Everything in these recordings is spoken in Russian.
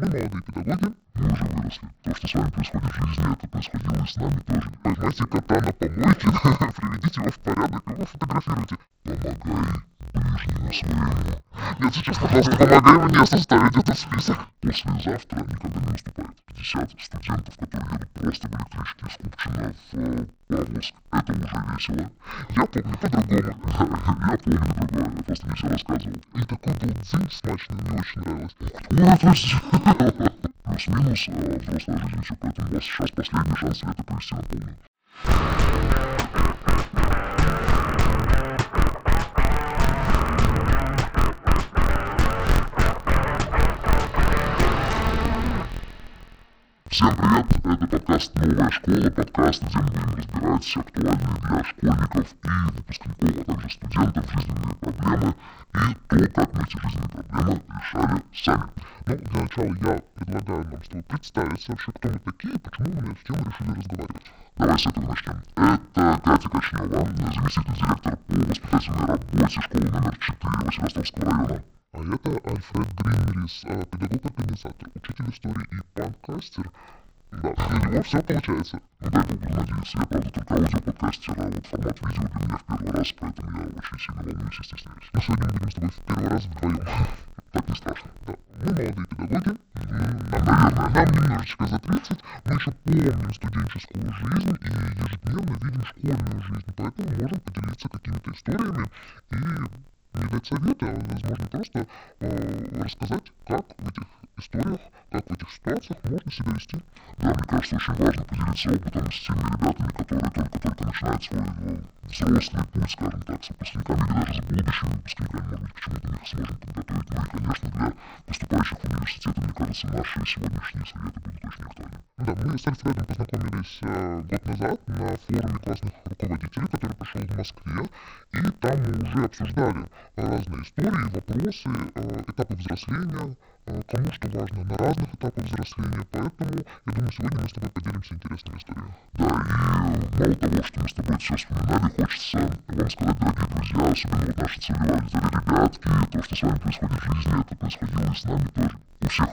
Мы молодые педагоги, мы уже выросли. То, что с вами происходит в жизни, это происходило и с нами тоже. Поймайте кота на помойке, приведите его в порядок, его фотографируйте. Помогай своему. Нет, сейчас, пожалуйста, помогай мне составить этот список. Послезавтра никогда не наступает. 50 студентов, которые едут просто в электричке из Купчино в э, Павловск. Это уже весело. Я помню по-другому. Я помню другое, я просто не все рассказывал. И такой был дзынь смачный, мне очень нравилось. Кто это Плюс-минус э, взрослая жизнь все, поэтому у вас сейчас последний шанс лето провести на полную. Всем привет! Это подкаст «Новая школа», подкаст, где мы будем разбирать актуальные для школьников и выпускников, а также студентов жизненные проблемы и то, как мы эти жизненные проблемы решали сами. Ну, для начала я предлагаю нам с тобой представиться вообще, кто мы такие, почему мы на эту тему решили разговаривать. Давай с этого начнем. Это Катя Кочнева, заместитель директора по воспитательной работе школы номер 4 Василовского района. А это Альфред Гринрис, а, педагог-организатор, учитель истории и подкастер. Да, у него все получается. Ну дай бог надеяться, я правда только аудиоподкастер, а вот формат видео для меня в первый раз, поэтому я очень сильно волнуюсь и стесняюсь. Ну сегодня мы будем с тобой в первый раз вдвоем. Так не страшно. Да. Мы молодые педагоги, нам, наверное, нам немножечко за 30, мы еще помним студенческую жизнь и ежедневно видим школьную жизнь, поэтому можем поделиться какими-то историями и не дать советы, а возможно просто э, рассказать, как в этих историях, как в этих ситуациях можно себя вести. Да, мне кажется, очень важно поделиться опытом с теми ребятами, которые только-только начинают свой э, взрослый путь, скажем так, с выпускниками или даже с будущими выпускниками, может быть, к чему-то мы их сможем подготовить. Ну и, конечно, для поступающих в университет, мне кажется, наши сегодняшние советы будут очень актуальны. Да, мы с Альфредом познакомились э, год назад на форуме классных руководителей, который прошел в Москве, и там мы уже обсуждали разные истории, вопросы, э, этапы взросления, э, кому что важно на разных этапах взросления, поэтому, я думаю, сегодня мы с тобой поделимся интересными историями. Да, и мало того, что мы с тобой все вспоминали, хочется вам сказать, дорогие друзья, особенно вот наши целевые ребятки, то, что с вами происходит в жизни, это происходило и с нами тоже. У всех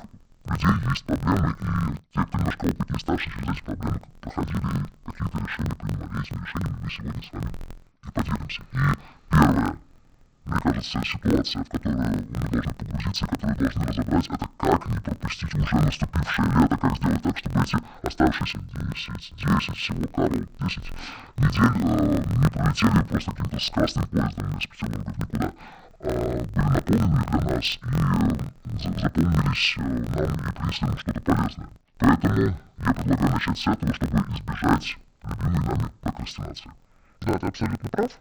людей есть проблемы, и те, кто немножко опытнее старше, через эти проблемы проходили и какие-то решения принимали. Этими решениями мы сегодня с вами и поделимся. И первое, мне кажется, ситуация, в которую мы должны погрузиться, которую должны разобрать, это как не пропустить уже наступившее лето, как сделать так, чтобы эти оставшиеся 10, 10 всего, Карл, 10 недель э, не пролетели просто каким-то с красным поездом из Петербурга в никуда, а были наполнены для нас и запомнились э, нам и принесли нам что-то полезное. Поэтому я предлагаю начать с этого, чтобы избежать любимой нами прокрастинации. Да, ты абсолютно прав.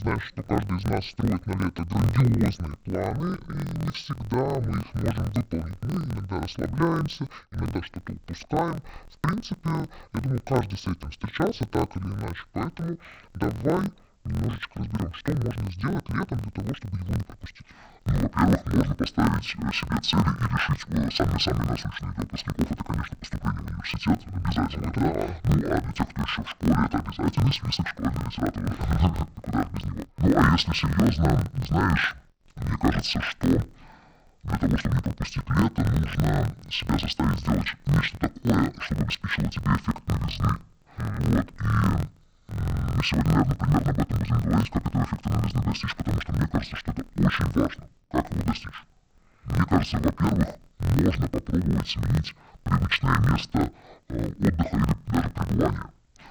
Знаешь, что каждый из нас строит на лето грандиозные планы, и не всегда мы их можем выполнить. Мы иногда расслабляемся, иногда что-то упускаем. В принципе, я думаю, каждый с этим встречался так или иначе, поэтому давай немножечко разберем, что можно сделать летом для того, чтобы его не пропустить. Ну, во-первых, можно поставить себе цели и решить самые-самые насущные для выпускников. Это, конечно, поступление в университет, обязательно, да. Ну, а для тех, кто еще в школе, это обязательный список школьной литературы. Куда без него. Ну, а если серьезно, знаешь, мне кажется, что для того, чтобы не пропустить лето, нужно себя заставить сделать нечто такое, чтобы обеспечило тебе эффект новизны. Вот, и мы сегодня, наверное, примерно об этом будем говорить, как этого эффекта новизны достичь, потому что мне кажется, что это очень важно, как его достичь. Мне кажется, во-первых, можно попробовать сменить привычное место э, отдыха или даже пребывания.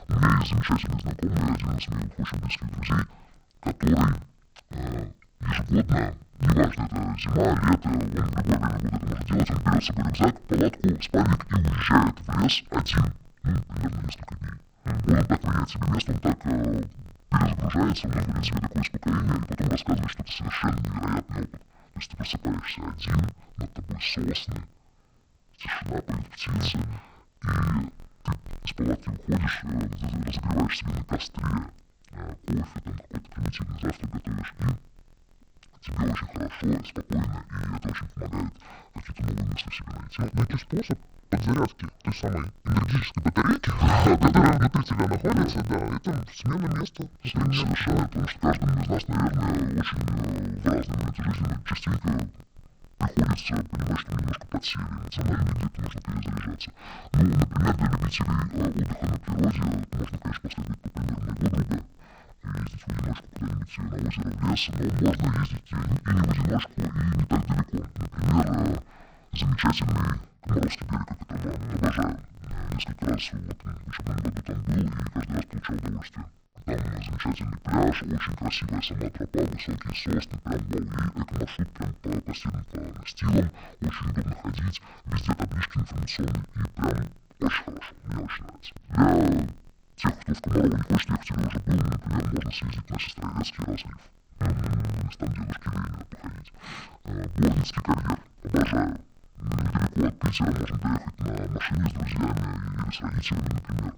У меня есть замечательный знакомый, один из моих очень близких друзей, который э, ежегодно, неважно, это зима, лето, он в любое время года это может делать, он берет с собой рюкзак, палатку, спальник и уезжает в лес один, ну, примерно несколько дней. Он так меняет себе место, он так э, перезагружается, он находит себе такое успокоение, и потом рассказывает что-то совершенно невероятный опыт. То есть ты просыпаешься один, над тобой сосны, тишина, поют птицы, и ты из палатки уходишь, э, разогреваешь себе на костре э, кофе, там какой-то примитивный завтрак готовишь, хорошо, спокойно, и это очень помогает какие-то новые мысли себе найти. Ну, найти способ подзарядки той самой энергетической батарейки, которая внутри тебя находится, да, это смена места. Совершенно, потому что каждому из нас, наверное, очень э, в разные моменты жизни частенько приходится понимать, что немножко подсели эмоционально, где-то нужно перезаряжаться. Ну, например, для любителей отдыха на природе можно, конечно, последовать по примеру моего друга, ездить в одиночку куда-нибудь на озеро, в лес, но можно ездить и не в одиночку, и не так далеко. Например, замечательный Комаровский берег, о котором обожаю. Несколько раз вот, в учебном году там был и каждый раз получал удовольствие. Там замечательный пляж, очень красивая сама тропа, высокие сосны, прям вау, и экомаршрут прям по, по всем по настилам, очень удобно ходить, везде таблички информационные, и прям очень хорошо, мне очень нравится. Для тех, кто в Комарово не хочет ехать или уже был, например, можно съездить на Сестрорецкий разлив, местам дедушки Ленина походить. Борницкий карьер, обожаю. Недалеко от Питера можно доехать на машине с друзьями или с родителями, например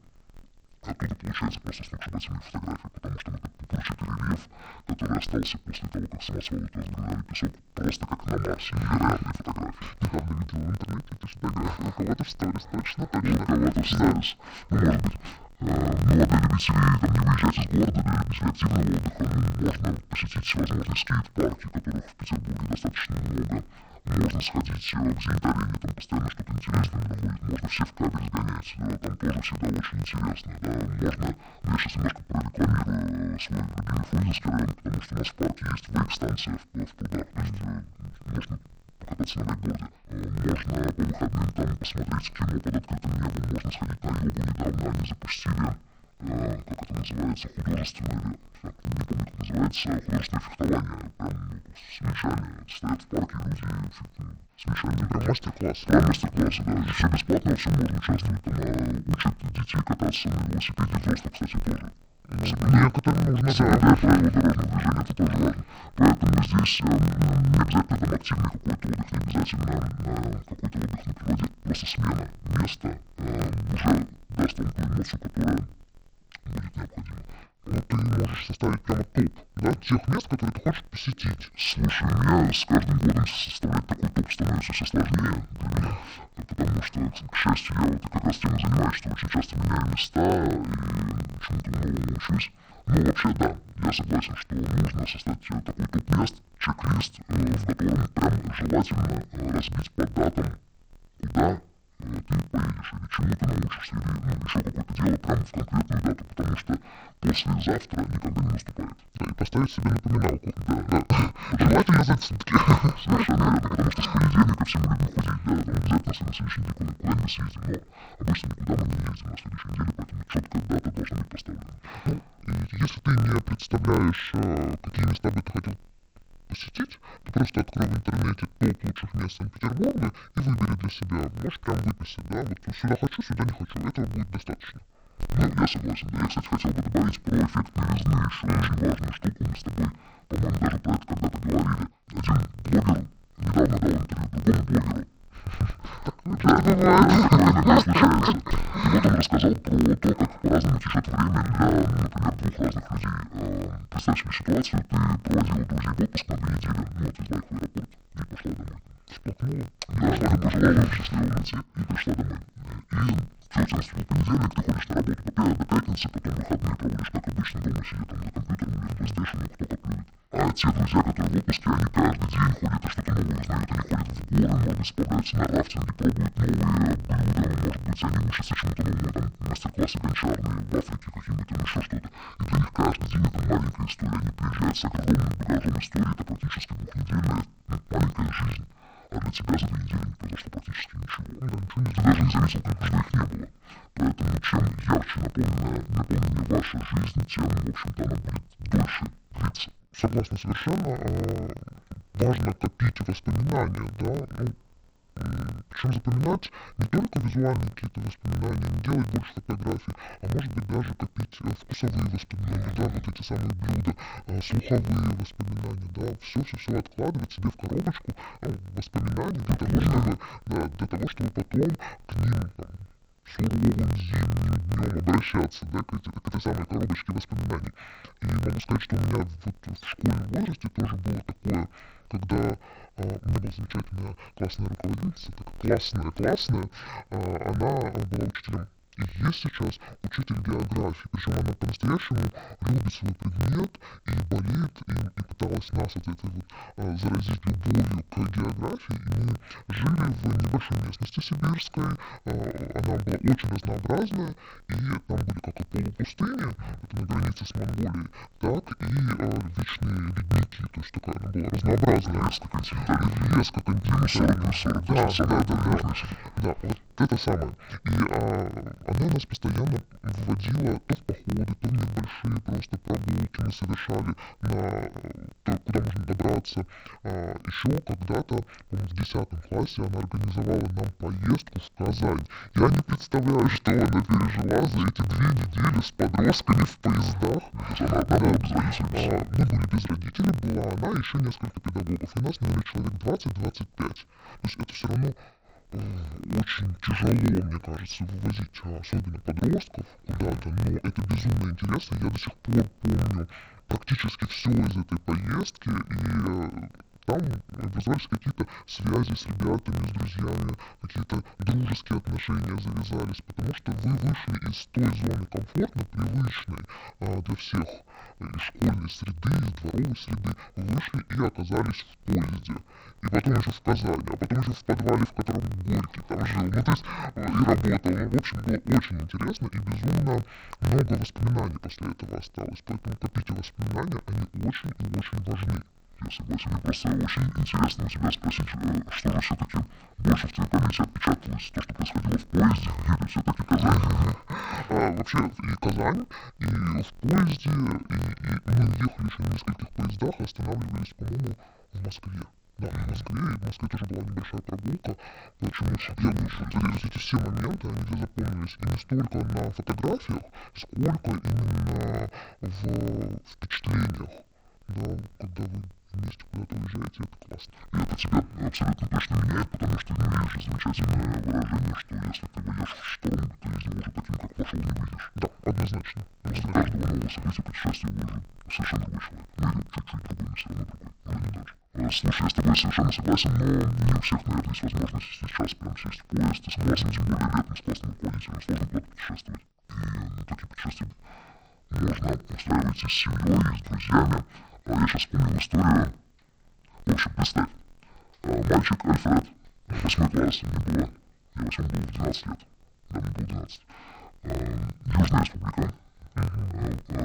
оттуда получается просто сногсшибательные фотографии, потому что ну, как пупырчатый рельеф, который остался после того, как самосвалы разгружали песок, просто как на Марсе, невероятные фотографии. Недавно видел в интернете эти фотографии, у кого-то в сторис, точно, точно. У кого-то в сторис, ну, может быть. Ну, а для любителей там, не выезжать из города, для любителей активного отдыха, ну, можно посетить всевозможные скейт-парки, которых в Петербурге достаточно много. Можно сходить в зенитарение, там постоянно что-то интересное проходит, можно все в кабель сгонять, да, там тоже всегда очень интересно, да, можно, ну, я сейчас немножко прорекламирую свой любимый Фрунзенский район, потому что у нас в парке есть вейк-станция в, в прудах, то есть можно покататься на вейкборде, можно по выходным там посмотреть кино под открытым небом, можно сходить на йогу, недавно они запустили как это называется, художественное, не помню, как называется, художественное фехтование, прям с мечами, стоят в парке люди, с мечами. Прям мастер-класс. Прям мастер-классы, да, все бесплатно, все можно участвовать, там, учат детей кататься на велосипеде, взрослых, кстати, тоже. Некоторым нужно, да. правила дорожного движения, это тоже важно. Поэтому здесь не обязательно там активный какой-то отдых, не обязательно какой-то отдых на природе, просто смена места уже даст вам ту эмоцию, которая будет необходимо. Ты можешь составить прямо топ, да, тех мест, которые ты хочешь посетить. Слушай, у меня с каждым годом составлять такой топ становится все сложнее для меня, потому что, к счастью, я вот как раз тем и занимаюсь, что очень часто меняю места и чему-то новому учусь. Ну, вообще, да, я согласен, что нужно составить такой топ-мест, чек-лист, в котором прям желательно разбить по датам, куда ты поедешь, или чему ты научишься, или ну, еще какое-то дело прямо в конкретную дату, потому что послезавтра никогда не наступает. Да, и поставить себе напоминалку. Да, да. Желательно за сутки. Совершенно верно, потому что с понедельника все мы любим худеть, да, там обязательно на следующей неделе куда-нибудь съездим, но обычно никуда мы не ездим на следующей неделе, поэтому четкая дата должна быть поставлена. Ну, и если ты не представляешь, какие места бы ты хотел посетить, то просто открой в интернете топ лучших мест Санкт-Петербурга и выбери для себя. Можешь прям выписать, да, вот сюда хочу, сюда не хочу. Этого будет достаточно. Ну, я согласен, да. Я, кстати, хотел бы добавить про эффект новизны еще очень важную штуку. Мы с тобой, по-моему, даже про это когда-то говорили. Один блогер недавно дал интервью другому блогеру. Да, бывает. Такое иногда случается. Вот он рассказал про то, как по-разному течет время для, например, двух разных людей. Представь себе ситуацию, ты проводила друзей в отпуск на две недели, ну, отвезла их в аэропорт и пошла домой. Всплакнула. Да, пожелала им счастливой найти и пришла домой. И все, у тебя наступил понедельник, ты ходишь на работу до, до пятницы, потом выходные проводишь, как обычно, дома сидя там за компьютером или в PlayStation, кто как любит. А те друзья, которые в отпуске, они каждый день ходят и что-то новое узнают, они ходят в горы, может быть, справляются на рафтинге, пробуют новые блюда, может быть, они учатся чему-то новому, там, мастер-классы гончарные в Африке какие-нибудь, или еще что-то. И для них каждый день это маленькая история, они приезжают с огромным багажом истории, это практически двухнедельная ну, маленькая жизнь. А для тебя за две недели не произошло практически ничего. Да, ничего не Ты даже не заметил, что их не было. Поэтому чем ярче наполнена, наполнена ваша жизнь, тем, в общем-то, она будет дольше длиться. Согласна совершенно. Важно копить воспоминания, да, ну, причем запоминать не только визуальные какие-то воспоминания, не делать больше фотографий, а может быть даже копить вкусовые воспоминания, да, вот эти самые блюда, слуховые воспоминания, да, все-все-все откладывать себе в коробочку ну, воспоминаний для того, чтобы, да, для того, чтобы потом к ним там, суровым зимним днем обращаться, да, к, эти, к этой самой коробочке воспоминаний. И могу сказать, что у меня вот в школьном возрасте тоже было такое, когда а, была замечательная классная руководительница, так классная, классная, а, она была учителем и есть сейчас учитель географии, причем она по-настоящему любит свой предмет и болеет им, и пыталась нас вот этой вот а, заразить любовью к географии, и мы жили в небольшой местности сибирской, а, она была очень разнообразная, и там были как и полупустыни, это на границе с Монголией, так и а, вечные ледники, то есть такая она была разнообразная. Леска континентальная. Леска континентальная. 40 Да, плюс 40, да, да, да, да, вот это самое. И а, она нас постоянно вводила то в походы, то в небольшие просто прогулки мы совершали, на, то, куда можно добраться. А, еще когда-то, в 10 классе она организовала нам поездку в Казань. Я не представляю, что она пережила за эти две недели с подростками в поездах. Она одна была без родителей. А, мы были без родителей, была она еще несколько педагогов. И нас, наверное, человек 20-25. То есть это все равно очень тяжело, мне кажется, вывозить, а, особенно подростков куда-то, но это безумно интересно. Я до сих пор помню практически все из этой поездки, и э, там образовались какие-то связи с ребятами, с друзьями, какие-то дружеские отношения завязались, потому что вы вышли из той зоны комфортно, привычной а, для всех, из школьной среды, из дворовой среды, вы вышли и оказались в поезде. И потом еще в Казани, а потом еще в подвале, в котором Горький там жил, ну то есть э, и работал. Ну, в общем, было очень интересно и безумно много воспоминаний после этого осталось. Поэтому копите воспоминания, они очень и очень важны. Я согласен. Мне просто очень интересно у тебя спросить, э, что же все-таки больше в твоей памяти отпечаталось? То, что происходило в поезде, или все-таки Казань? А, вообще и Казань, и в поезде, и, и мы ехали еще на нескольких поездах останавливались, по-моему, в Москве. Да, в Москве, и в Москве тоже была небольшая прогулка, почему я вот эти все моменты, они мне запомнились, и не столько на фотографиях, сколько именно в впечатлениях, да, когда вы вместе куда-то уезжаете, это классно. И это тебя абсолютно точно меняет, потому что ну, есть же замечательное выражение, что если ты войдешь в шторм, ты из него уже таким, как вошел, не выйдешь. Да, однозначно. После каждого нового события, путешествия вы уже совершенно другой человек. Ну или чуть-чуть другой, но все равно другой. Но не так же. Э, Слушай, я с тобой совершенно согласен, но не у всех, наверное, есть возможность сейчас прям сесть в поезд и с классом, тем более летом, с классным руководителем, сложно куда-то путешествовать. И ну, такие путешествия можно устраивать и с семьей, и с друзьями. А я сейчас вспомнил историю. В общем, представь, а, мальчик Альфред, восьмой класс, мне было, я восьмой был в 12 лет, да, мне было 12. А, Южная республика, а,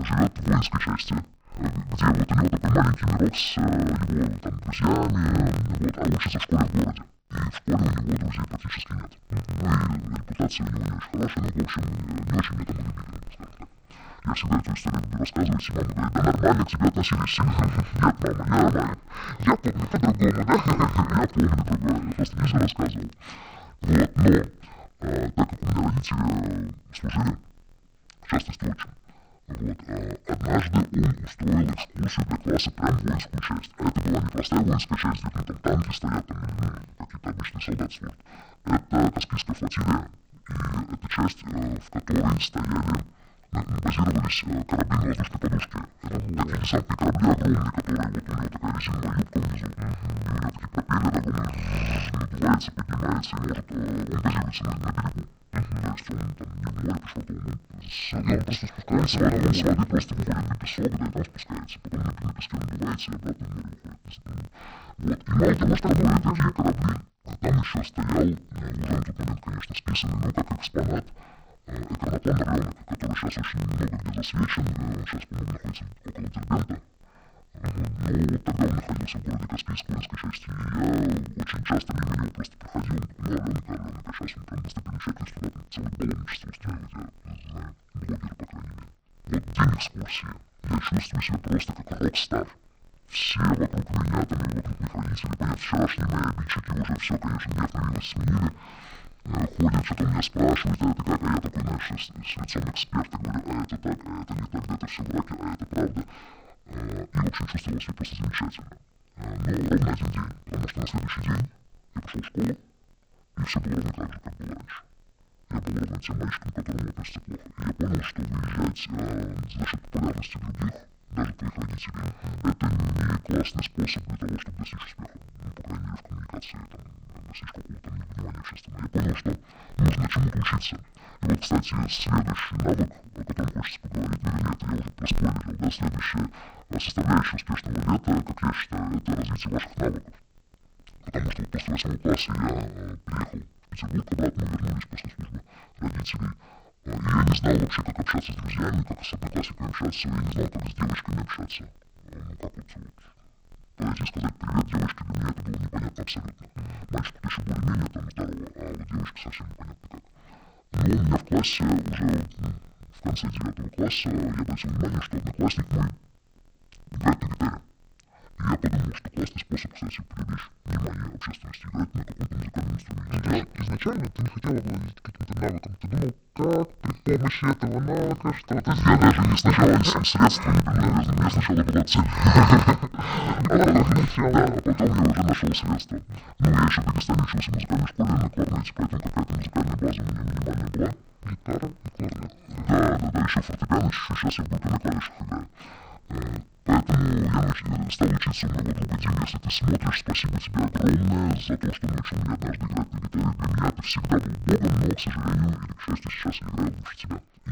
живет в воинской части, где вот у него такой маленький мирок с его там друзьями, вот, а учится в школе в городе. И в школе у него друзей практически нет. Ну и репутация у него не очень хорошая, но в общем не очень меня там Я всегда эту историю буду рассказывать, и мама говорит, да нормально к тебе относились. Нет, мама, не нормально. Я помню по-другому, да? Я помню другое, я просто не рассказывал. Вот, но, а, так как у меня родители служили, в частности отчим, вот, а, однажды он устроил экскурсию для класса прям в воинскую часть. А это была не простая воинская часть, где ну, там танки стоят, там, ну, какие-то обычные солдаты служат. Это Каспийская флотилия, и это часть, э, в которой стояли базировались э, корабли на воздушной подушке. Это такие десантные корабли огромные, которые вот у него такая резиновая юбка внизу, и у него такие пропеллеры огромные, надувается, поднимается, и может, э, он базируется на, на берегу. То есть он там не в море пошел, то он с, он просто спускается, он, он с воды просто выходит на песок, да, и там спускается, потом на, на песке надувается и обратно в море выходит. Вот, и мало того, что были такие корабли, там еще стоял, ну, уже на тот момент, конечно, списанный, но как экспонат, Экраноплан Орленок, который сейчас очень много где засвечен, он сейчас, по-моему, находится около Дербента. Но вот тогда он находился в городе Каспийской воинской части, и я очень часто мимо него просто проходил, ну, Орленок, Орленок, а сейчас он прям достопримечательность, туда целое паломничество устраивает, я знаю, блогеры, по крайней мере. Вот день экскурсии, я чувствую себя просто как рок-стар. Все вокруг меня, там, и вокруг моих родителей, понятно, вчерашние мои обидчики уже все, конечно, на милость сменили, ходят, что-то меня спрашивают, а это как, а я такой, знаешь, с, с лицом эксперта говорю, а это так, а это не так, да это все враки, а это правда. И, в общем, чувствовал себя просто замечательно. Но ровно один день, потому что на следующий день я пошел в школу, и все было ровно так же, как было раньше. Я был ровно тем мальчиком, к которому относятся плохо. И я понял, что выезжать э, за счет популярности других, даже твоих родителей, это не классный способ для того, чтобы достичь успеха. Ну, по крайней мере, в коммуникации, там, достичь какого-то невнимания общественного. Я понял, что нужно чему-то учиться. И вот, кстати, следующий навык, о котором хочется поговорить, наверное, это я уже проспойлерил, да, следующая составляющая успешного лета, как я считаю, это развитие ваших навыков. Потому что вот после восьмого класса я э, приехал в Петербург, обратно мы вернулись после службы родителей. И я не знал вообще, как общаться с друзьями, как с одноклассниками общаться, я не знал, как с девочками общаться. Ну, как вот, вот подойти и сказать привет девочке, абсолютно. Мальчику еще более-менее там здорово, а вот девочке совсем непонятно как. Но у меня в классе уже в конце девятого класса я обратил внимание, что одноклассник мой играет на гитаре. И я подумал, что классный способ, кстати, привлечь внимание общественности играть на каком-то музыкальном инструменте. Да, изначально ты не хотел овладеть каким-то навыком, ты думал, как помощи этого навыка что-то Я даже не сначала не средства не придумал, я сначала была цель. А потом я уже нашел средства. Ну, я еще в Дагестане учился в музыкальной школе на кларнете, поэтому какая-то музыкальная база у меня минимальная была. Гитара и кларнет. Да, да, да, еще фортепиано чуть-чуть, сейчас я группе на клавишах играю. Стал учиться у моего друга Димы. Если ты смотришь, спасибо тебе огромное за то, что научил меня однажды играть на гитаре. Для меня ты всегда был богом, но, к сожалению, или к счастью, сейчас я играю лучше тебя. И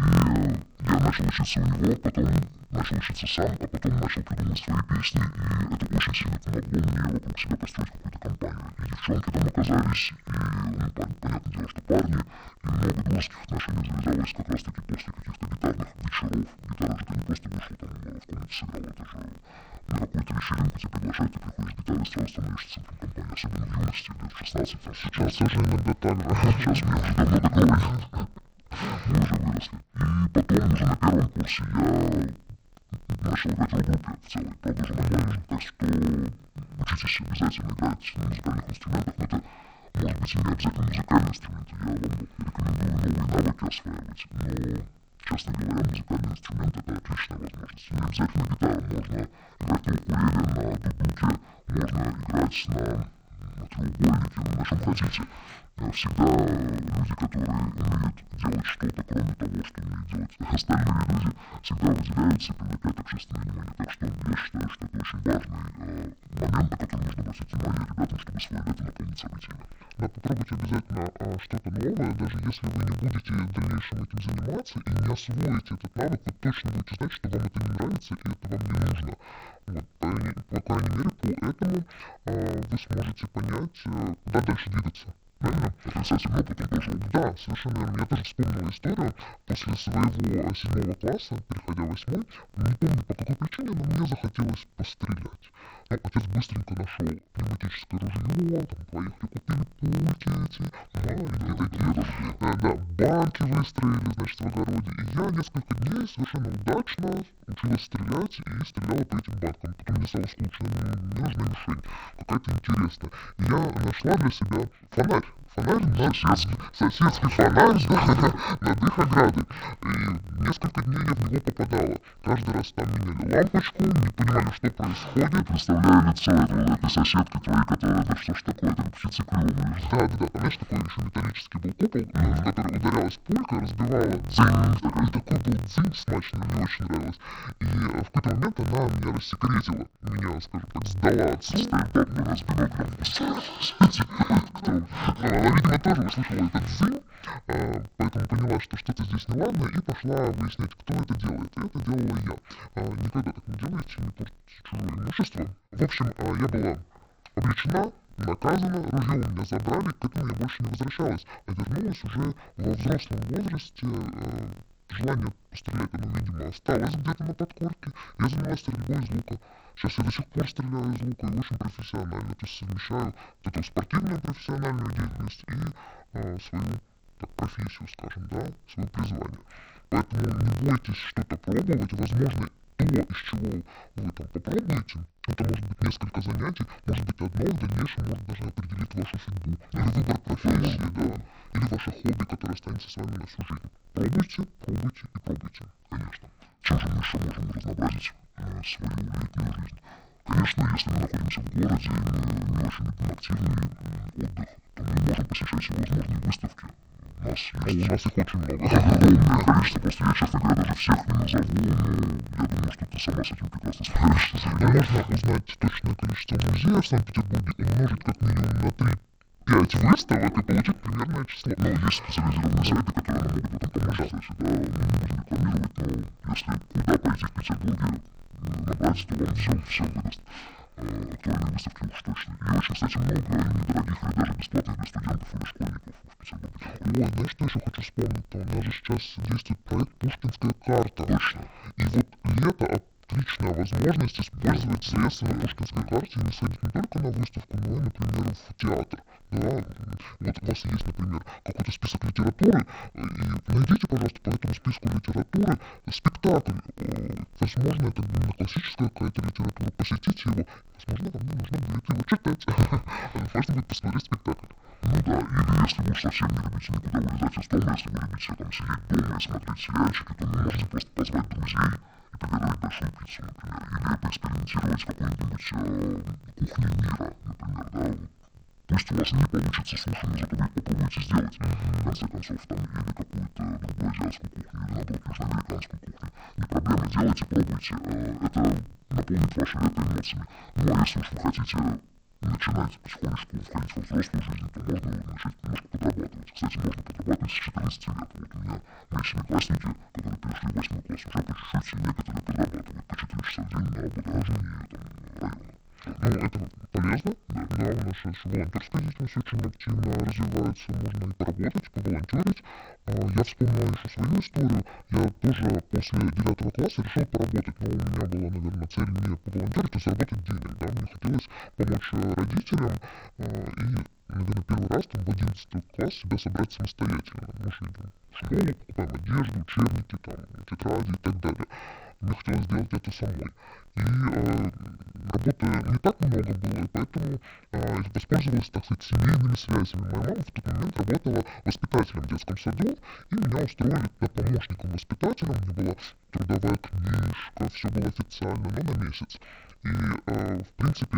я начал учиться у него, потом начал учиться сам, а потом начал придумывать свои песни, и это очень сильно помогло мне вокруг себя построить какую-то компанию. И девчонки там оказались, и, ну, понятное дело, что парни, и много дружеских отношений завязалось как раз-таки после каких-то гитарных вечеров. Гитара же ты не просто вышел там в комнате сыграл, это же на какую-то вечеринку тебя приглашают, ты приходишь к гитаре, сразу становишься центром компании, особенно в юности, лет 16, там, Сейчас тоже иногда так же. Сейчас мне уже давно такого Мы уже выросли. И потом уже на первом курсе я начал играть в группе в целой, правда же клавишах, так что учитесь обязательно играть на музыкальных инструментах, но это может быть и не обязательно музыкальные инструменты, я вам рекомендую новые навыки осваивать, но честно говоря, музыкальный инструмент это отличная возможность. Не обязательно гитару, можно играть на укулеле, на дудуке, можно играть на, на треугольнике, на чем хотите. Всегда люди, которые умеют делать что-то, кроме того, что умеют делать остальные люди, всегда выделяются и привлекают общественное внимание. Так что я считаю, что это очень важный э, момент, на который нужно обратить внимание ребятам, чтобы свое лето наполнить событиями. Да, попробуйте обязательно а, что-то новое, даже если вы не будете в дальнейшем этим заниматься и не освоите этот навык, вы точно будете знать, что вам это не нравится и это вам не нужно. По, по крайней мере, по этому а, вы сможете понять, а, куда дальше двигаться. Правильно? Отрицательный опыт он тоже Да, совершенно верно. Я тоже вспомнил историю после своего седьмого класса, переходя в восьмой. Не помню, по какой причине, но мне захотелось пострелять. Отец быстренько нашел пневматическое ружье, там поехали, купили пульки эти, маленькие такие, да, да, банки выстроили, значит, в огороде. И я несколько дней совершенно удачно училась стрелять и стреляла по этим банкам. Потом мне стало скучно, мне нужна мишень, какая-то интересная. И я нашла для себя фонарь фонарь над соседский, соседский фонарь над их оградой. И несколько дней я в него попадала. Каждый раз там меняли лампочку, не понимали, что происходит. Представляю лицо этого, этой соседки твоей, которая, да что ж такое, это птицы клювные. Да, да, да, понимаешь, такой еще металлический был купол, в который ударялась пулька, разбивала дзынь, и такой был дзынь смачный, мне очень нравилось. И в какой-то момент она меня рассекретила, меня, скажем так, сдала отцу. Стоит бабка с биноклем. Кто? Видимо, тоже услышала этот дзынь, а, поэтому поняла, что что-то здесь неладно, и пошла выяснять, кто это делает. И это делала я. А, никогда так не делайте, не портите чужое имущество. В общем, а, я была обличена, наказана, ружье у меня забрали, к этому я больше не возвращалась, а вернулась уже во взрослом возрасте, желание пострелять, оно, видимо, осталось где-то на подкорке. Я занялась стрельбой из лука. Сейчас я до сих пор стреляю из лука и очень профессионально. То есть совмещаю вот эту спортивную профессиональную деятельность и э, свою так, профессию, скажем, да, свое призвание. Поэтому не бойтесь что-то пробовать. Возможно, то, из чего вы там попробуете, это может быть несколько занятий, может быть одно, в дальнейшем может даже определить вашу судьбу. Или выбор профессии, да, или ваше хобби, которое останется с вами на всю жизнь. Пробуйте, пробуйте и пробуйте, конечно. Чем же мы еще можем разнообразить э, свою летнюю жизнь? Конечно, если мы находимся в городе, и мы не очень активный отдых, то мы можем посещать всевозможные выставки, нас есть... У нас их очень много. Огромное количество, просто я, честно говоря, даже всех не назову, но я думаю, что ты сама с этим прекрасно справишься. Но можно узнать точное количество музеев в Санкт-Петербурге, умножить как минимум на 3 5 выставок и получить примерное число. Ну, есть специализированные сайты, которые нам могут в этом помочь, значит, да, мы не будем рекламировать, но если куда пойти в Петербурге, набрать, то вам все, все выдаст актуальные выставки уж точно. И очень, кстати, много недорогих или даже бесплатных для студентов или школьников в Петербурге. Ой, знаешь, что еще хочу вспомнить? У нас же сейчас действует проект «Пушкинская карта». Точно. И вот лето отличная возможность использовать средства на Пушкинской карте и не сходить не только на выставку, но и, например, в театр. Да, вот у вас есть, например, какой-то список литературы, и найдите, пожалуйста, по этому списку литературы спектакль. Возможно, это именно классическая какая-то литература, посетите его. Возможно, вам не нужно будет его читать. Можно будет посмотреть спектакль. Ну да, или если вы совсем не любите никуда вылезать из дома, если вы любите там сидеть дома и смотреть сериальчики, то вы можете просто позвать друзей приготовить большую пиццу, например, или поэкспериментировать какой-нибудь э, кухней мира, например, да, вот Пусть у вас не получится суши, но зато вы их попробуете сделать, в конце концов, там, или какую-то другую азиатскую кухню, или наоборот, южноамериканскую кухню. Не проблема, делайте, пробуйте, э, это наполнит ваше лето эмоциями. Ну, а если уж вы хотите начинать потихонечку входить во взрослую жизнь, то можно начать немножко подрабатывать. Кстати, можно подрабатывать с 14 лет. Вот у меня мои семиклассники, которые перешли в восьмой класс, уже по чуть-чуть некоторые подрабатывают по 4 часа в день на облагораживании там, района. Ну, это полезно, да, да, у нас еще волонтерская деятельность очень активно развивается, можно и поработать, поволонтерить. А, я вспомнил еще свою историю, я тоже после девятого класса решил поработать, но у меня была, наверное, цель не поволонтерить, а заработать денег, да, мне хотелось помочь родителям, а, и, наверное, первый раз там в одиннадцатый класс себя собрать самостоятельно. Мы шли в школу, покупаем одежду, учебники, там, тетради и так далее. Мне хотелось сделать это самой. И э, работы не так много было, поэтому э, воспользовалась, так сказать, семейными связями. Моя мама в тот момент работала воспитателем в детском саду, и меня устроили туда помощником воспитателя. У меня была трудовая книжка, все было официально, но на месяц. И, э, в принципе,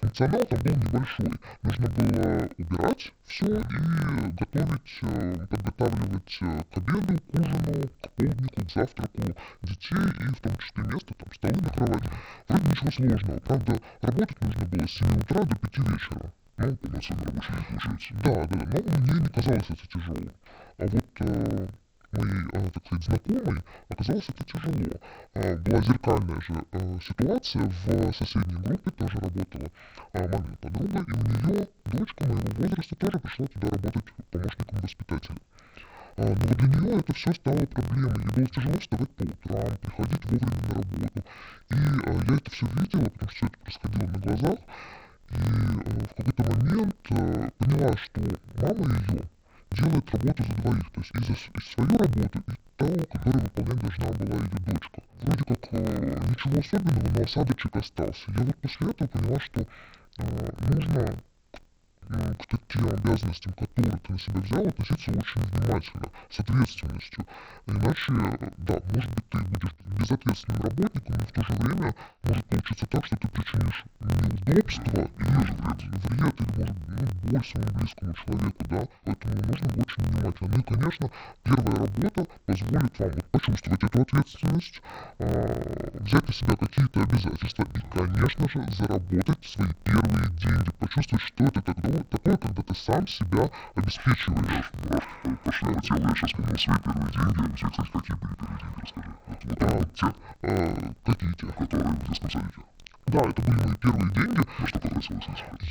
функционал там был небольшой. Нужно было убирать все и готовить, э, подготавливать э, к обеду, к ужину, к полднику, к завтраку детей и в том числе место, там, столы накрывать. Вроде ничего сложного. Правда, работать нужно было с 7 утра до 5 вечера. Ну, полноценный рабочий день получается. Да, да, но мне не казалось это тяжелым. А вот э, моей, э, так сказать, знакомой оказалось это тяжело. Э, была зеркальная же э, ситуация в соседней группе, тоже работала мамина подруга, и у нее дочка моего возраста тоже пришла туда работать помощником воспитателя. Но вот для нее это все стало проблемой. Ей было тяжело вставать по утрам, приходить вовремя на работу. И я это все видела, потому что все это происходило на глазах. И в какой-то момент поняла, что мама ее делает работу за двоих, то есть и, за, и свою работу, и ту, которую выполнять должна была ее дочка. Вроде как э, ничего особенного, но осадочек остался. Я вот после этого поняла, что э, нужно к таким обязанностям, которые ты на себя взял, относиться очень внимательно, с ответственностью. Иначе, да, может быть, ты будешь безответственным работником, но в то же время может получиться так, что ты причинишь неудобства или вред, вред или, может, ну, боль своему близкому человеку, да, поэтому нужно быть очень внимательно. Ну и, конечно, первая работа позволит вам вот почувствовать эту ответственность, э, взять на себя какие-то обязательства и, конечно же, заработать свои первые деньги, почувствовать, что это тогда, такое, когда ты сам себя обеспечиваешь. Мурашки пошли по телу, я сейчас вспомнил свои первые деньги. У тебя, кстати, какие были первые деньги, расскажи. Вот, вот, А, вот те, э, какие те? которые в детском садике. Да, это были мои первые деньги. На что потратилась?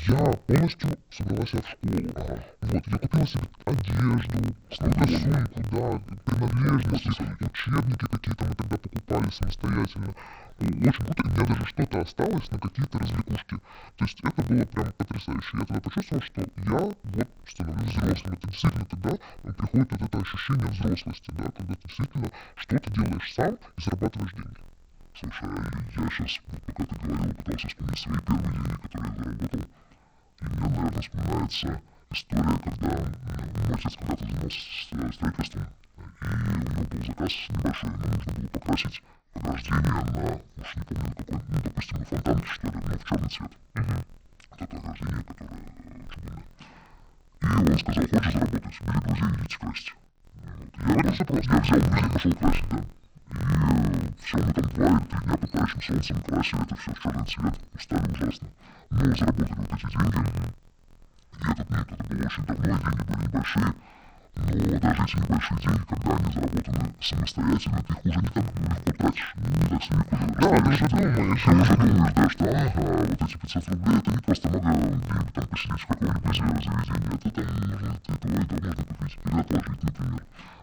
Я полностью собрала в школу. Ага. Вот, я купила себе одежду, какую-то сумку, да, принадлежности, учебники какие-то мы тогда покупали самостоятельно. Очень круто, у меня даже что-то осталось на какие-то развлекушки. То есть это было прям потрясающе. Я тогда почувствовал, что я вот становлюсь взрослым. Это действительно тогда приходит вот это ощущение взрослости, да, когда ты действительно что-то делаешь сам и зарабатываешь деньги. Слушай, а я сейчас, пока ты говорил, пытался вспомнить свои первые деньги, которые я заработал. И мне, наверное, вспоминается история, когда мой отец когда-то занимался строительством, и у него был заказ небольшой, ему нужно было покрасить ограждение на, уж не помню на какой, ну, допустим, на фонтанке, что ли, но в черный цвет. Вот это ограждение, которое чугунное. И он сказал, хочешь заработать, бери друзей, идите красить. Вот. Я, всё просто. я взял друзей, пошел красить, да. И все, мы там два или три дня под палящим солнцем красили это все в черный цвет, устали ужасно. Но заработали вот эти деньги. этот, ну, это было очень давно, и деньги были небольшие, но даже эти небольшие деньги, когда они заработаны самостоятельно, ты их уже не так легко тратишь, не так с ними Да, ты уже думаешь. Ты уже думаешь, да, что ага, вот эти 500 рублей, это не просто много денег там посидеть в каком-нибудь заведении, это там можно, это, этого, этого можно купить или отложить, например.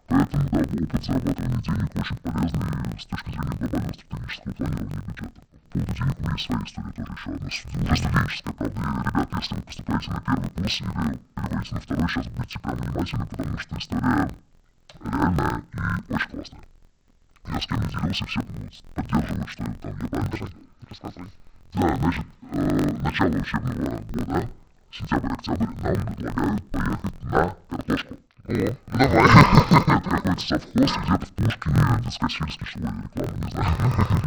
Поэтому, да, опыт зарабатывания денег очень полезный с точки зрения глобального стратегического планирования бюджета. По поводу денег у меня есть своя история тоже еще одна, уже студенческая, правда. И, ребят, если вы поступаете на первый курс или переводите на второй, сейчас будьте прям внимательны, потому что история реальная и очень классная. Я с кем не делился, все поддерживают, что там я правильно Рассказывай. Да, значит, э, начало учебного года, сентябрь-октябрь, нам предлагают поехать на картошку. О, ну давай. Какой-то совхоз где-то в Пушкине, Дискосельский, ли, реклама, не знаю.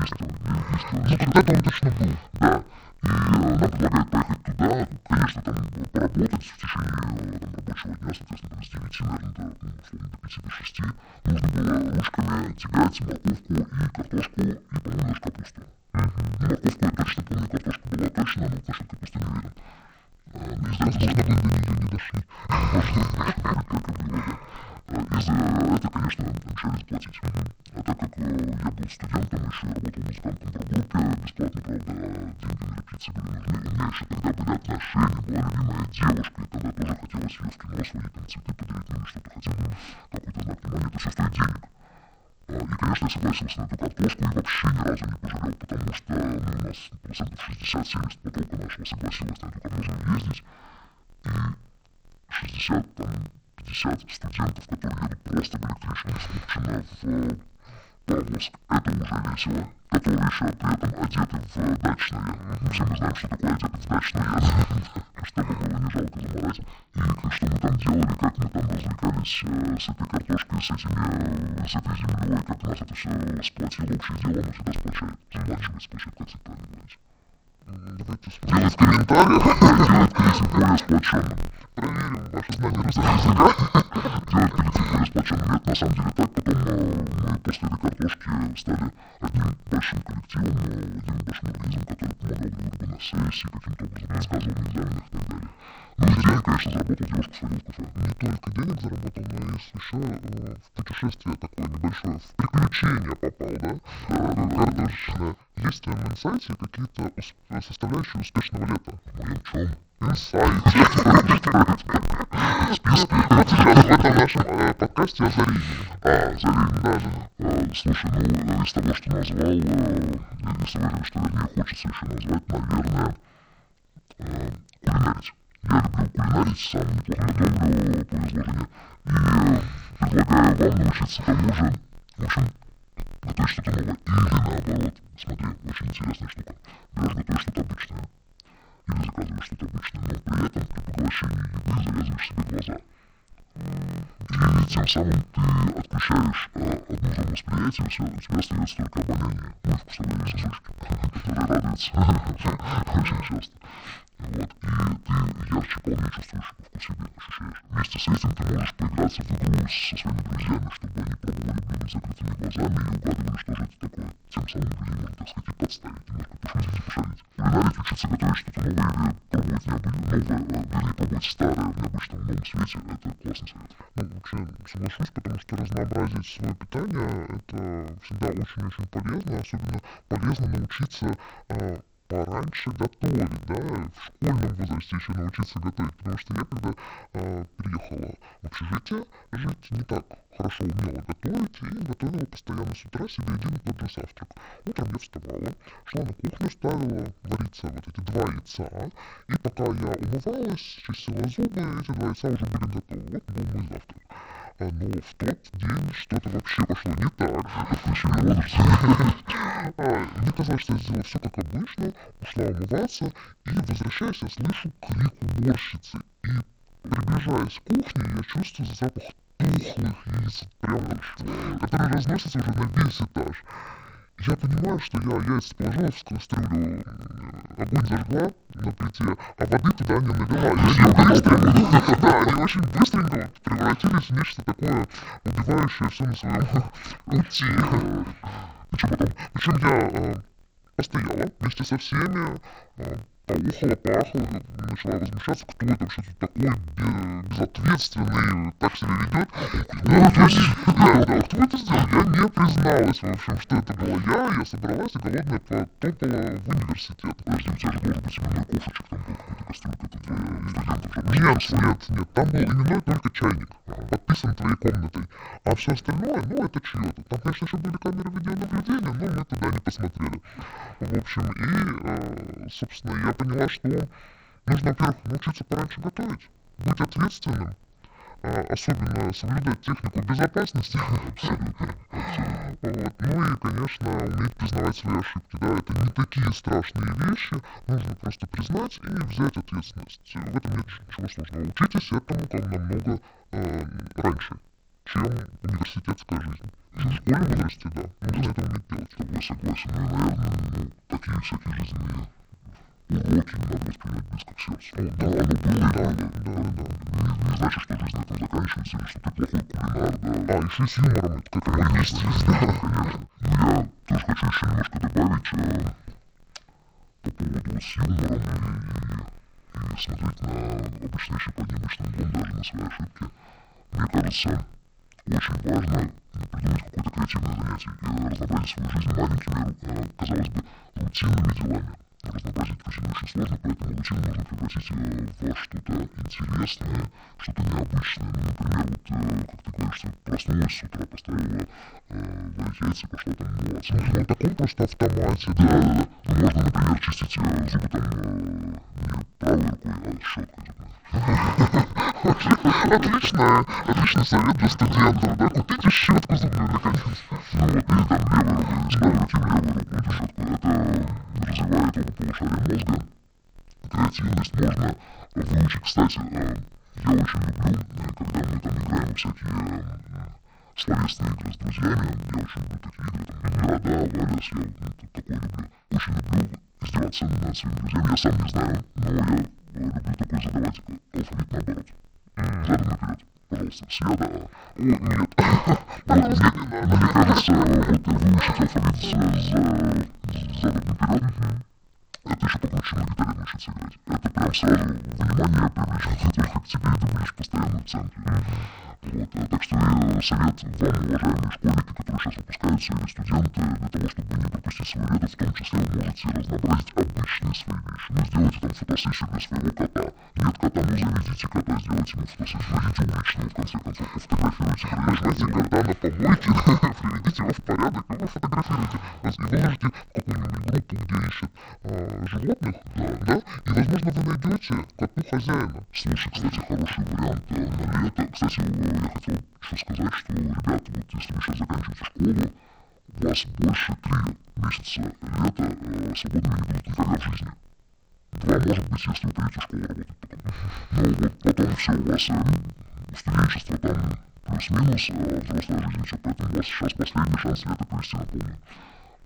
Есть он, есть он. Ну, когда-то он точно был. Да. И э, нам предлагают поехать туда, конечно, там поработать в течение э, там, рабочего дня, соответственно, там, с 9, наверное, до, ну, условно, до 5 до 6. Нужно было ручками тягать морковку и картошку, и, по-моему, даже капусту. Ну, морковку я точно помню, картошка была точно, но насчет капусты не уверен. А, ну, из-за Возможно, вы до нее не дошли. как и было, да. А, И за это, конечно, обещали заплатить. А так как э, я был студентом, еще и работал музыкантом в группе, бесплатно, правда, деньги на репетиции были нужны. У меня еще тогда были отношения, была любимая девушка, и тогда тоже хотелось ее в кино свои там цветы подарить, ну или что-то хотя бы, какой-то знак внимания, это все стоит денег. А, И, конечно, я согласился на эту картошку и вообще ни разу не пожалел, потому что ну, у нас процентов 60-70 потока нашего согласилось на эту картошку ездить. И 60, там, 50 студентов, которые едут просто в электричке из Купчино в Павловск, это уже весело. Которые еще при этом одеты в дачное. Все мы знаем, что такое одеты в дачное, чтобы было не жалко заморать. И что мы там делали, как мы там развлекались э, с этой картошкой, с этими, с этой землей, как нас это все сплотило, общее дело, оно всегда сплочает. Сплачивает, сплочает, как это правильно говорить. Делать в комментариях, делать коллектив более сплоченным. Проверим ваше знание русского языка. Делать коллектив более сплоченным. Нет, на самом деле так. Потом э, мы после этой картошки стали одним большим коллективом, э, одним большим организмом, который помогал друг другу на сессии, каким-то образом подсказывал на экзаменах и так далее. Ну и денег, конечно, заработал девушку свою в кафе. Не только денег заработал, но и еще э, в путешествие такое небольшое, в приключение попал, да? Э, Картошечное. Есть в твоем инсайте какие-то усп- составляющие успешного лета? В моем чем? Инсайте. Вот сейчас в этом нашем э, подкасте озарение. А, Зарин. Да, да. Э, Слушай, ну, из того, что назвал, э, из того, что вернее хочется еще назвать, наверное, э, кулинарить. Я люблю кулинарить, сам неплохо готовлю, повезло жене. И предлагаю вам научиться тому же, в общем, готовить что-то новое. Или наоборот, смотри, очень интересная штука. Берешь, готовишь что-то обычное. Или заказываешь что-то обычное, но при этом при поглощении еды завязываешь себе глаза. И тем самым ты отключаешь э, одну зону восприятия, все, у тебя остается только обоняние, ну и вкусовые сосочки, которые радуются очень часто. Вот, и ты ярче, полнее чувствуешь вкус еды, ощущаешь. Вместе с этим ты можешь поиграться в игру со своими друзьями, чтобы они пробовали блюдо с закрытыми глазами и угадывали, что же это такое. Тем самым людей можно, так сказать, и подставить, немножко пошутить и пошалить. Кулинарить, учиться готовить что-то новое или пробовать необычное, новое, э, вернее, пробовать старое в необычном новом свете, это классный совет. Ну, вообще соглашусь, потому что разнообразить свое питание это всегда очень-очень полезно, особенно полезно научиться а, пораньше готовить, да, в школьном возрасте еще научиться готовить, потому что я когда а, переехала в общежитие жить, не так хорошо умела готовить и готовила постоянно с утра себе один и тот же завтрак. Утром я вставала, шла на кухню, ставила вариться вот эти два яйца, и пока я умывалась, чистила зубы, эти два яйца уже были готовы. Вот был мой завтрак. Но в тот день что-то вообще пошло не так. Отключили возраст. А, Мне казалось, что я сделала все как обычно, ушла умываться, и возвращаясь, я слышу крик уборщицы. И приближаясь к кухне, я чувствую запах тухлых яиц, прям который разносится уже на весь этаж. Я понимаю, что я яйца положила в кастрюлю, огонь зажгла на плите, а воды туда не налила. И они быстренько, да, они очень быстренько превратились в нечто такое убивающее все на своем пути. Что потом? Причем я э, постояла вместе со всеми, э, поухала, поахала, начала возмущаться, кто это вообще тут такой безответственный, так себя ведет. Ну, то да, кто это сделал? Я не призналась, в общем, что это была я, я собралась и голодная потопала в университет. Подожди, у тебя же должен быть именной кофрочек, там был какой-то кастрюлька, это же. Нет, нет, нет, там был именной только чайник, подписан твоей комнатой. А все остальное, ну, это чье-то. Там, конечно, еще были камеры видеонаблюдения, но мы туда не посмотрели. В общем, и, собственно, я поняла, что нужно, во-первых, научиться пораньше готовить, быть ответственным, а, особенно соблюдать технику безопасности. вот. Ну и, конечно, уметь признавать свои ошибки. Да, это не такие страшные вещи, нужно просто признать и взять ответственность. В этом нет ничего сложного. Учитесь этому как намного э, раньше, чем университетская жизнь. В школьном возрасте, да, нужно это уметь делать. Я согласен. Ну, наверное, ну, такие всякие жизненные уроки надо воспринимать близко к сердцу. Да, оно было и было. Да, да. Не, не значит, что жизнь на этом заканчивается, или что ты плохой кулинар, да. А, еще с юмором это как конечно, есть, да. Конечно. Ну, я тоже хочу еще немножко добавить э, по поводу вот с юмором и, и, смотреть на обычные вещи под необычным углом, даже на свои ошибки. Мне кажется, очень важно придумать какое-то креативное занятие и разнообразить свою жизнь маленькими, э, казалось бы, рутинными делами разнообразить очень очень сложно, поэтому рутину нужно превратить во что-то интересное, что-то необычное. Ну, например, вот, э, как ты говоришь, ты проснулась с утра, поставила э, варить яйца, пошла там умываться. Ну, на таком просто автомате, да. Да, да. Ну, можно, например, чистить э, зубы там э, не правой рукой, а щеткой зубной. Отлично, отличный совет для студентов, да? Купите щетку зубную, наконец. Ну вот, или там левой рукой, с правой руки руку эту щетку. Это развивает оба полушария мозга. Креативность можно выучить, кстати, э, я очень люблю, э, когда мы там играем всякие словесные игры с друзьями, я очень люблю такие игры, там, города, Валес, я ну, такое люблю. Очень люблю издеваться над своими друзьями, я сам не знаю, но я люблю такой задавать алфавит наоборот. Задом наперед. Пожалуйста, Света. О, нет. Мне, мне кажется, вот выучить алфавит задом наперед, это еще покруче на гитаре научиться играть. Это прям сразу внимание привлечет только к тебе, и ты будешь постоянно в центре. Вот, так что совет вам, уважаемые школьники, которые сейчас выпускаются, или студенты, для того, чтобы не пропустить свое лето, в том числе вы можете разнообразить обычные свои вещи. Ну, сделайте там фотосессию для своего кота. Нет кота, ну заведите кота, сделайте ему фотосессию, найдите уличную, в конце концов, пофотографируйте. Возьмите кота на помойке, приведите его в порядок, и вы фотографируете. И выложите в какую-нибудь группу, где ищут э, животных, да, да, и, возможно, вы найдете коту хозяина. Слушай, кстати, хороший вариант на лето. Кстати, я хотел еще сказать, что, ребята, вот если вы сейчас заканчиваете школу, у вас больше три месяца лета э, свободными не будут никогда в жизни. Два, может быть, если вы пойдете в школу работать потом. Но вот потом все, у вас э, студенчество там плюс-минус, а взрослая жизнь все, поэтому у вас сейчас последний шанс лето провести на полную.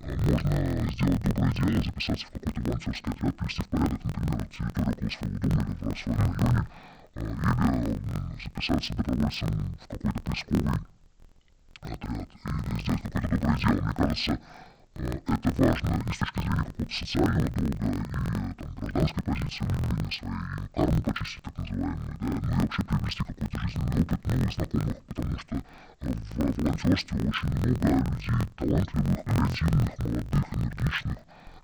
Можно сделать доброе дело, записаться в какой-то волонтерский отряд, привести в порядок, например, территорию около своего дома или в своем районе, или записаться добровольцем в какой-то поисковый отряд, или сделать какое-то доброе дело. Мне кажется, это важно и с точки зрения какого-то социального долга, и там, гражданской позиции выявления своей, карму почистить, так называемую, да, ну и вообще приобрести какой-то жизненный опыт новых знакомых, потому что в волонтерстве очень много людей талантливых, креативных, молодых, энергичных,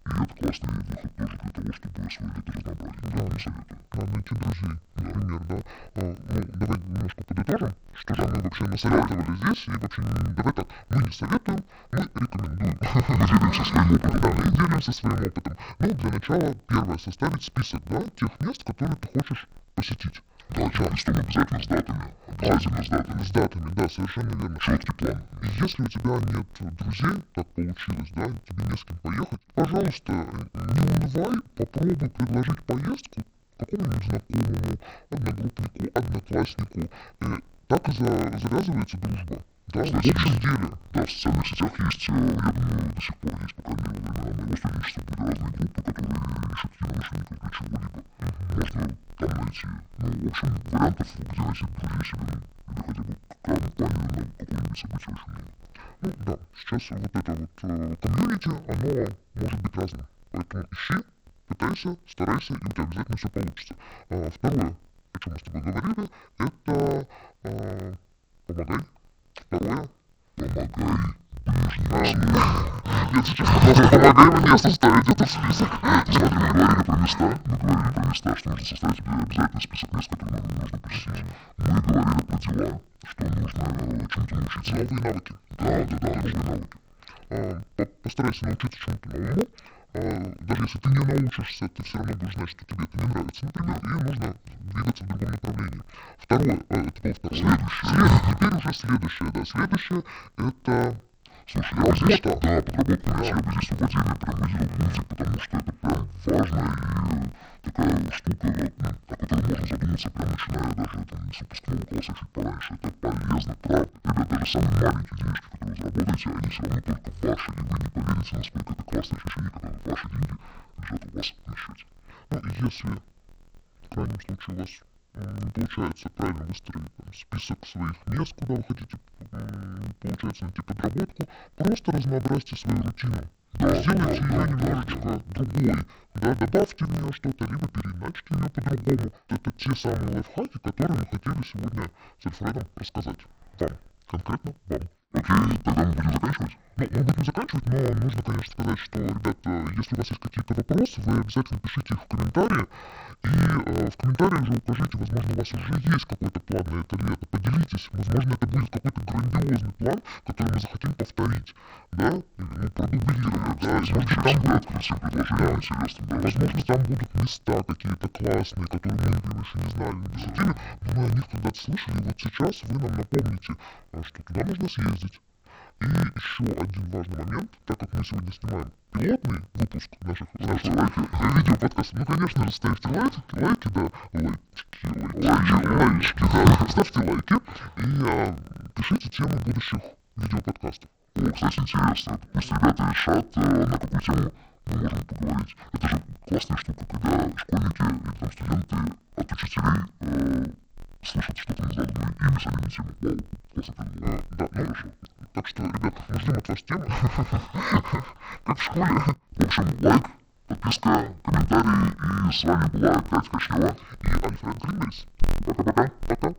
и это классный выход тоже для того, чтобы свое лето разнообразить. Да, да, советую. Надо найти друзей, например, да. А, ну, давай немножко подытожим, что же мы вообще насоветовали здесь, и вообще, давай так, мы не советуем, мы рекомендуем. Мы делимся своим опытом. Да, мы делимся своим опытом. Ну, для начала, первое, составить список, да, тех мест, которые ты хочешь посетить. Да, причем обязательно с датами. Обязательно с датами. С датами, да, совершенно верно. Четкий план. Если у тебя нет друзей, так получилось, да, тебе не с кем поехать, пожалуйста, не унывай, попробуй предложить поездку какому-нибудь знакомому, одногруппнику, однокласснику. Э, так и за, завязывается дружба. Да, Кстати, в общем деле. Да, в социальных сетях есть, э, я думаю, до сих пор есть, по крайней мере, во времена моего студенчества были разные группы, которые ищут единомышленников для чего-либо. Можно там найти. Ну, в общем, вариантов, где найти друзей себе, ну, или хотя бы плане на какое-нибудь событие очень много. Ну да, сейчас вот это вот э, комьюнити, оно может быть разным. Поэтому ищи, пытайся, старайся, и у тебя обязательно все получится. А, второе, о чем мы с тобой говорили, это а, помогай. Второе, Помогай ближнему. нет, сейчас, пожалуйста, помогай мне составить этот список. Смотри, мы говорили про места, мы говорили про места, что нужно составить себе обязательно список мест, которые нужно посетить. Мы говорили про дела, что нужно э, чему-то научиться. Новые навыки. Да, да, да, новые навыки. А, по- постарайся научиться чему-то новому. А, Даже если ты не научишься, ты все равно будешь знать, что тебе это не нравится, например, и нужно двигаться в другом направлении. Второе, а, это было второе. Следующее. След- теперь уже следующее, да. Следующее это Слушай, я бы здесь, Работа. да, подработку я бы здесь в отдельно прям выделил пунктик, потому что это прям важная и такая штука, да, ну, о которой можно задуматься, прям начиная даже там, с выпускного класса чуть пораньше. Это полезно, правда. Ребят, даже самые маленькие денежки, которые вы заработаете, они все равно только ваши, и вы не поверите, насколько это классное ощущение, когда ваши деньги лежат у вас на счете. Ну, если в крайнем случае у вас получается правильно выстроить там, список своих мест, куда вы хотите, получается, найти подработку, просто разнообразьте свою рутину. Да, Сделайте да, ее немножечко другой, да, добавьте в нее что-то, либо переиначьте ее по-другому. Это те самые лайфхаки, которые мы хотели сегодня с Альфредом рассказать вам, конкретно вам. Окей, тогда мы будем заканчивать. Ну, мы будем заканчивать, но нужно, конечно, сказать, что, ребята, если у вас есть какие-то вопросы, вы обязательно пишите их в комментарии, и э, в комментариях же укажите, возможно, у вас уже есть какой-то план на это лето, поделитесь, возможно, это будет какой-то грандиозный план, который мы захотим повторить, да, или, ну, продублировать, да, очень там всем предложениям интересным, да, Возможно, там будут места какие-то классные, которые мы, например, еще не знали, не посетили, но мы о них когда-то слышали, и вот сейчас вы нам напомните, а, что туда можно съездить. И еще один важный момент, так как мы сегодня снимаем пилотный выпуск наших, нашего видеоподкаста, ну, конечно же, ставьте лайки, лайки, да, лайки, лайки, лайки, да, ставьте лайки и а, пишите темы будущих видеоподкастов. О, кстати, интересно. Пусть ребята решат, э, на какую тему мы можем поговорить. Это же классная штука, когда школьники или там студенты от учителей э, слышат что-то на заданную ими самими тему. Вау, классно придумал. Да, ну, хорошо. Так что, ребята, мы ждем от вас темы, как в школе. В общем, лайк, подписка, комментарии. И с вами была Катя Качнева. И Альфред Гринберис. Пока-пока.